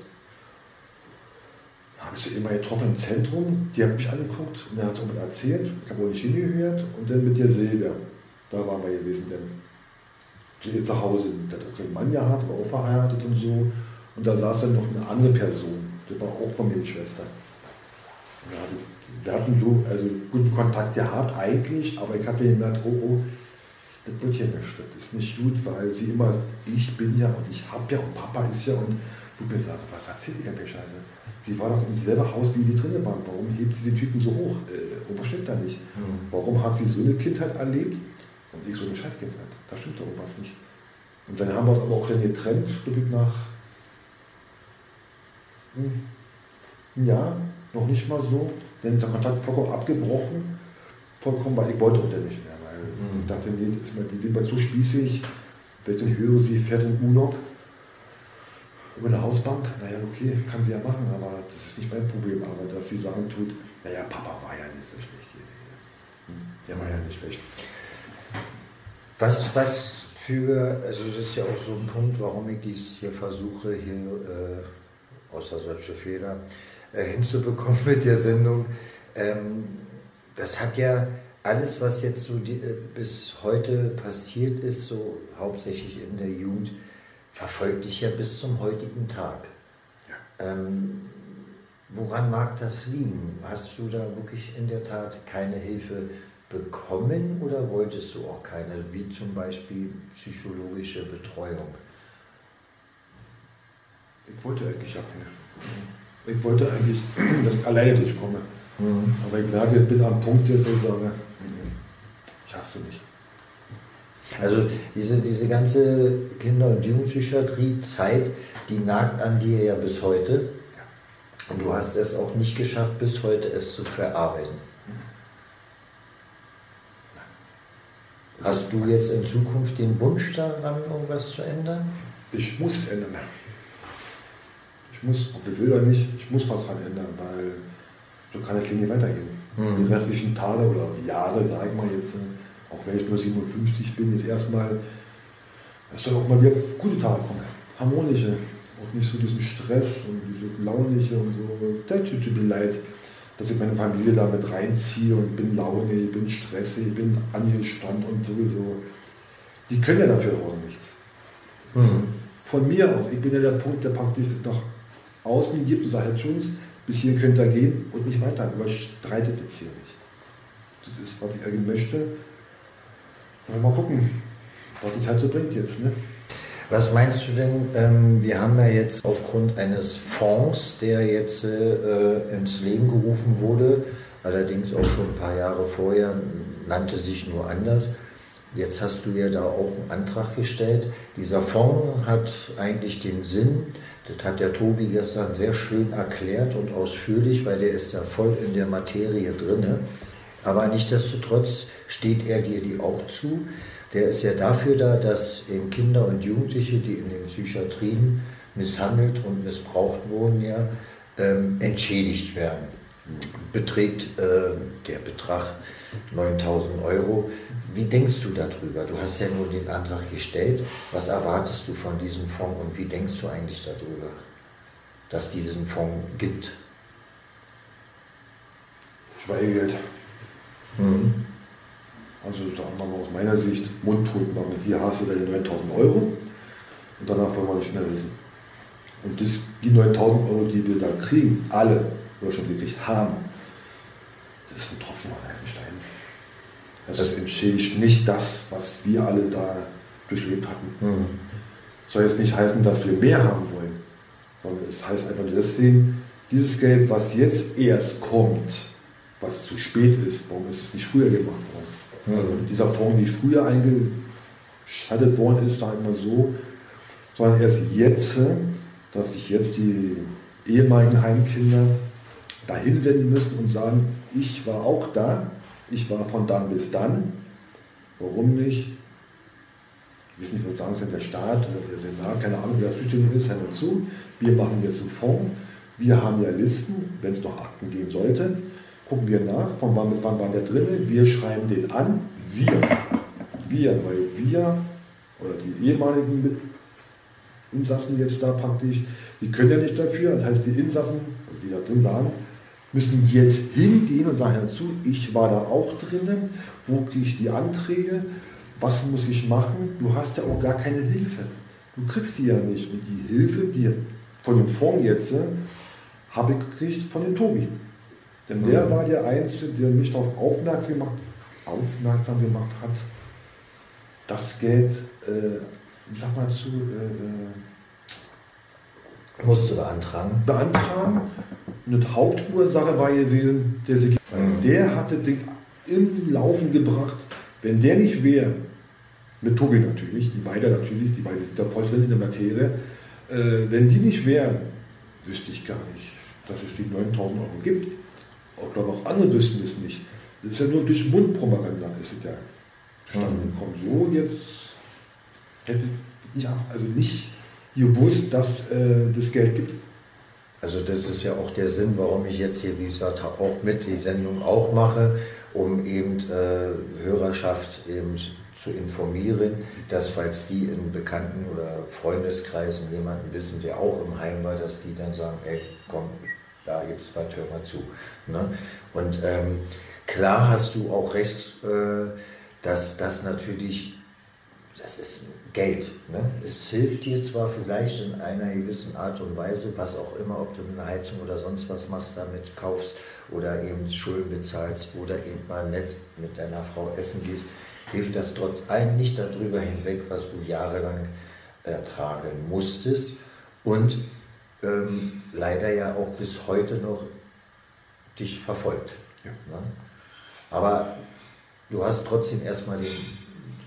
Habe ich sie immer getroffen im Zentrum, die hat mich angeguckt und er hat mir erzählt, ich habe auch nicht hingehört. Und dann mit der Silvia, da waren wir gewesen, denn zu Hause, der hat auch keinen Mann gehabt, war auch verheiratet und so. Und da saß dann noch eine andere Person, die war auch Familienschwester. Wir hatten so also guten Kontakt gehabt eigentlich, aber ich habe gemerkt, oh, oh, das wird hier nicht, das ist nicht gut, weil sie immer, ich bin ja und ich habe ja und Papa ist ja und wo mir sagt, was erzählt die ganze Scheiße? Sie war doch im selben Haus, wie die drinnen waren. Warum hebt sie die Typen so hoch? Äh, irgendwas stimmt da nicht. Mhm. Warum hat sie so eine Kindheit erlebt und ich so eine Scheißkindheit? Da stimmt doch irgendwas nicht. Und dann haben wir uns aber auch dann getrennt, glaube ich, nach hm, einem Jahr, noch nicht mal so. Dann ist der Kontakt vollkommen abgebrochen, vollkommen, weil ich wollte auch nicht mehr. Weil mhm. ich dachte, nee, die sind bei so spießig, wenn ich dann höre, sie fährt in Urlaub über eine Hausbank, naja, okay, kann sie ja machen, aber das ist nicht mein Problem. Aber dass sie sagen tut, naja, Papa war ja nicht so schlecht. Hm, der war ja nicht schlecht. Was, was für, also das ist ja auch so ein Punkt, warum ich dies hier versuche, hier äh, außer solche Fehler äh, hinzubekommen mit der Sendung. Ähm, das hat ja alles, was jetzt so die, äh, bis heute passiert ist, so hauptsächlich in der Jugend, verfolgt dich ja bis zum heutigen Tag. Ja. Ähm, woran mag das liegen? Hast du da wirklich in der Tat keine Hilfe bekommen oder wolltest du auch keine, wie zum Beispiel psychologische Betreuung? Ich wollte eigentlich auch keine. Ich wollte eigentlich, dass ich alleine durchkomme. Mhm. Aber ich merke, ich bin am Punkt wo ich sage, ich hasse mich. Also diese, diese ganze Kinder- und Jugendpsychiatrie-Zeit, die nagt an dir ja bis heute. Und du hast es auch nicht geschafft, bis heute es zu verarbeiten. Hast du jetzt in Zukunft den Wunsch daran, irgendwas zu ändern? Ich muss es ändern. Ich muss, ob ich will oder nicht, ich muss was daran ändern, weil so kann die Linie weitergehen. Mhm. Die restlichen Tage oder Jahre, sag ich mal jetzt, auch wenn ich nur 57 bin, ist erstmal, es soll auch mal wieder gute Tage kommen, harmonische, und nicht so diesen Stress und diese launische und so. Das tut mir leid, dass ich meine Familie da mit reinziehe und bin launig, bin stressig, bin angespannt und sowieso. Die können ja dafür auch nichts. Mhm. Von mir aus, ich bin ja der Punkt, der praktisch nach außen gibt und sagt, Herr Jungs, bis hier könnt ihr gehen und nicht weiter, überstreitet jetzt hier nicht. Das ist, was ich eigentlich möchte. Mal gucken, was die Zeit so bringt jetzt. Ne? Was meinst du denn? Ähm, wir haben ja jetzt aufgrund eines Fonds, der jetzt äh, ins Leben gerufen wurde, allerdings auch schon ein paar Jahre vorher, nannte sich nur anders. Jetzt hast du ja da auch einen Antrag gestellt. Dieser Fonds hat eigentlich den Sinn, das hat der Tobi gestern sehr schön erklärt und ausführlich, weil der ist ja voll in der Materie drinne. Aber nichtsdestotrotz steht er dir die auch zu. Der ist ja dafür da, dass eben Kinder und Jugendliche, die in den Psychiatrien misshandelt und missbraucht wurden, ja, ähm, entschädigt werden. Beträgt äh, der Betrag 9000 Euro. Wie denkst du darüber? Du hast ja nur den Antrag gestellt. Was erwartest du von diesem Fonds und wie denkst du eigentlich darüber, dass diesen Fonds gibt? Schweigegeld. Mhm. Also sagen wir mal aus meiner Sicht, Mundtot machen, hier hast du deine 9000 Euro und danach wollen wir nicht mehr wissen. Und das, die 9000 Euro, die wir da kriegen, alle oder schon gekriegt haben, das ist ein Tropfen auf den Stein. Also das entschädigt nicht das, was wir alle da durchlebt hatten. Mhm. Soll jetzt nicht heißen, dass wir mehr haben wollen, sondern es heißt einfach nur deswegen, dieses Geld, was jetzt erst kommt, was zu spät ist. Warum ist es nicht früher gemacht worden? Ja. Also dieser Fonds nicht früher eingeschaltet worden ist, ich mal so, sondern erst jetzt, dass sich jetzt die ehemaligen Heimkinder dahin wenden müssen und sagen, ich war auch da, ich war von dann bis dann, warum nicht ich weiß nicht, wo sagen soll, der Staat oder der Senat, keine Ahnung, wer zuständig ist, hört zu. Wir machen jetzt einen Fonds. Wir haben ja Listen, wenn es noch Akten geben sollte. Gucken wir nach, von wann bis wann war der drin. Wir schreiben den an. Wir. Wir, weil wir oder die ehemaligen Insassen jetzt da praktisch, die können ja nicht dafür. Das heißt, die Insassen, die da drin waren, müssen jetzt hingehen und sagen dazu, ich war da auch drin, wo kriege ich die Anträge, was muss ich machen? Du hast ja auch gar keine Hilfe. Du kriegst die ja nicht. Und die Hilfe, die von dem Fonds jetzt, habe ich gekriegt von dem Tobi. Denn der war der Einzige, der mich darauf aufmerksam gemacht, aufmerksam gemacht hat, das Geld, äh, sag mal zu, äh, äh musst du beantragen. Beantragen. Und die Hauptursache war gewesen, der, sich, mhm. der hatte den im Laufen gebracht. Wenn der nicht wäre, mit Tobi natürlich, die beiden natürlich, die beiden sind da voll drin in der Materie, äh, wenn die nicht wären, wüsste ich gar nicht, dass es die 9000 Euro gibt. Ich glaube, auch andere wüssten es nicht. Das ist ja nur durch Mundpropaganda ist es ja zustande gekommen. So jetzt hätte ich also nicht gewusst, dass äh, das Geld gibt. Also das ist ja auch der Sinn, warum ich jetzt hier, wie gesagt, auch mit die Sendung auch mache, um eben äh, Hörerschaft eben zu informieren, dass falls die in Bekannten- oder Freundeskreisen jemanden wissen, der auch im Heim war, dass die dann sagen, ey, komm, da gibt's was, hör mal zu. Ne? Und ähm, klar hast du auch recht, äh, dass das natürlich, das ist Geld. Ne? Es hilft dir zwar vielleicht in einer gewissen Art und Weise, was auch immer, ob du eine Heizung oder sonst was machst, damit kaufst oder eben Schulden bezahlst oder eben mal nett mit deiner Frau essen gehst, hilft das trotz allem nicht darüber hinweg, was du jahrelang ertragen musstest und ähm, leider ja auch bis heute noch dich verfolgt. Ja. Ne? Aber du hast trotzdem erstmal den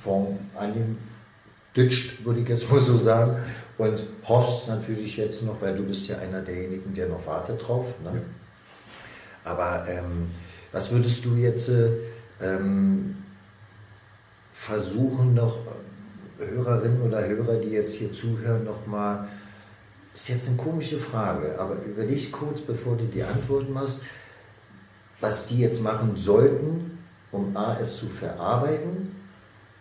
Fonds angeditscht, würde ich jetzt mal so sagen, und hoffst natürlich jetzt noch, weil du bist ja einer derjenigen, der noch wartet drauf. Ne? Ja. Aber ähm, was würdest du jetzt ähm, versuchen, noch äh, Hörerinnen oder Hörer, die jetzt hier zuhören, nochmal, ist jetzt eine komische Frage, aber überleg kurz, bevor du die Antwort machst, was die jetzt machen sollten, um A, es zu verarbeiten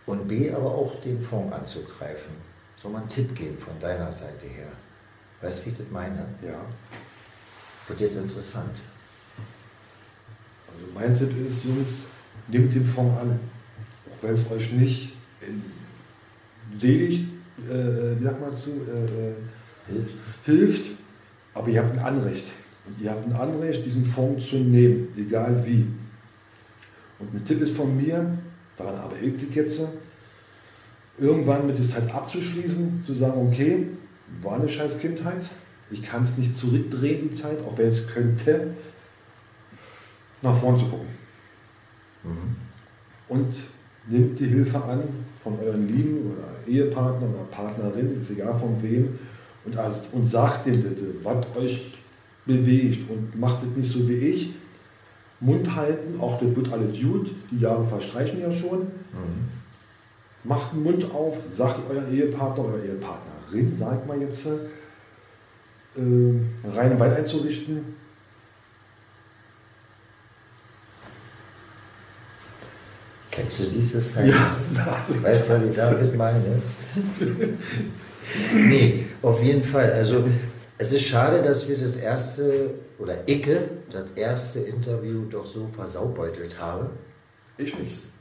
und B, aber auch den Fonds anzugreifen. Soll man einen Tipp geben von deiner Seite her? Weißt du, wie das meine? Ja. Wird jetzt interessant. Also mein Tipp ist, Jungs, nehmt den Fonds an wenn es euch nicht ledig, äh, wie sagt man zu, äh, hilft. hilft, aber ihr habt ein Anrecht. Und ihr habt ein Anrecht, diesen Fonds zu nehmen, egal wie. Und ein Tipp ist von mir, daran arbeite ich jetzt, irgendwann mit der Zeit abzuschließen, zu sagen, okay, war eine scheiß Kindheit, ich kann es nicht zurückdrehen, die Zeit, auch wenn es könnte, nach vorn zu gucken. Mhm. Und Nehmt die Hilfe an von euren Lieben oder Ehepartner oder Partnerin, ist egal von wem, und, und sagt dem bitte, was euch bewegt und macht es nicht so wie ich. Mund halten, auch das wird alles gut, die Jahre verstreichen ja schon. Mhm. Macht den Mund auf, sagt euren Ehepartner oder Ehepartnerin, sagt mal jetzt, äh, rein Wein einzurichten, Kennst du dieses Zeichen? Ja. Weißt du, was ich damit meine? nee, auf jeden Fall. Also es ist schade, dass wir das erste, oder Icke, das erste Interview doch so versaubeutelt haben. Ich nicht.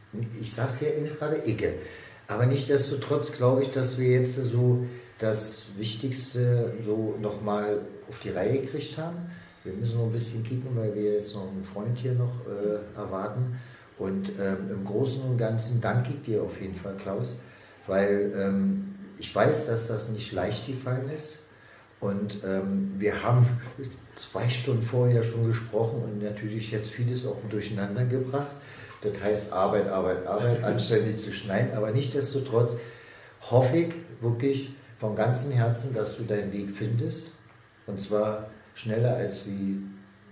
Ich sagte ja eben gerade Icke. Aber nichtsdestotrotz glaube ich, dass wir jetzt so das Wichtigste so nochmal auf die Reihe gekriegt haben. Wir müssen noch ein bisschen kicken, weil wir jetzt noch einen Freund hier noch äh, erwarten. Und ähm, im Großen und Ganzen danke ich dir auf jeden Fall, Klaus, weil ähm, ich weiß, dass das nicht leicht gefallen ist. Und ähm, wir haben zwei Stunden vorher schon gesprochen und natürlich jetzt vieles auch durcheinander gebracht. Das heißt Arbeit, Arbeit, Arbeit, anständig zu schneiden. Aber nichtsdestotrotz hoffe ich wirklich von ganzem Herzen, dass du deinen Weg findest. Und zwar schneller als wie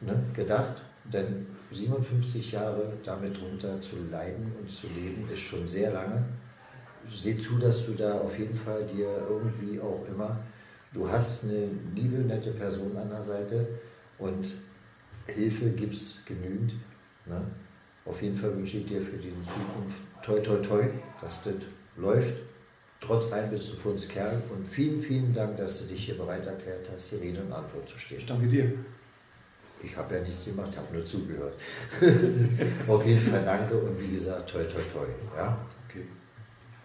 ne, gedacht. Denn 57 Jahre damit runter zu leiden und zu leben, ist schon sehr lange. Seh zu, dass du da auf jeden Fall dir irgendwie auch immer, du hast eine liebe, nette Person an der Seite und Hilfe gibt es genügend. Ne? Auf jeden Fall wünsche ich dir für die Zukunft toi toi toi, dass das läuft. Trotz allem bist du für uns Kerl und vielen, vielen Dank, dass du dich hier bereit erklärt hast, hier Rede und Antwort zu stehen. Ich danke dir. Ich habe ja nichts gemacht, habe nur zugehört. Auf jeden Fall danke und wie gesagt, toi toi toi. Ja?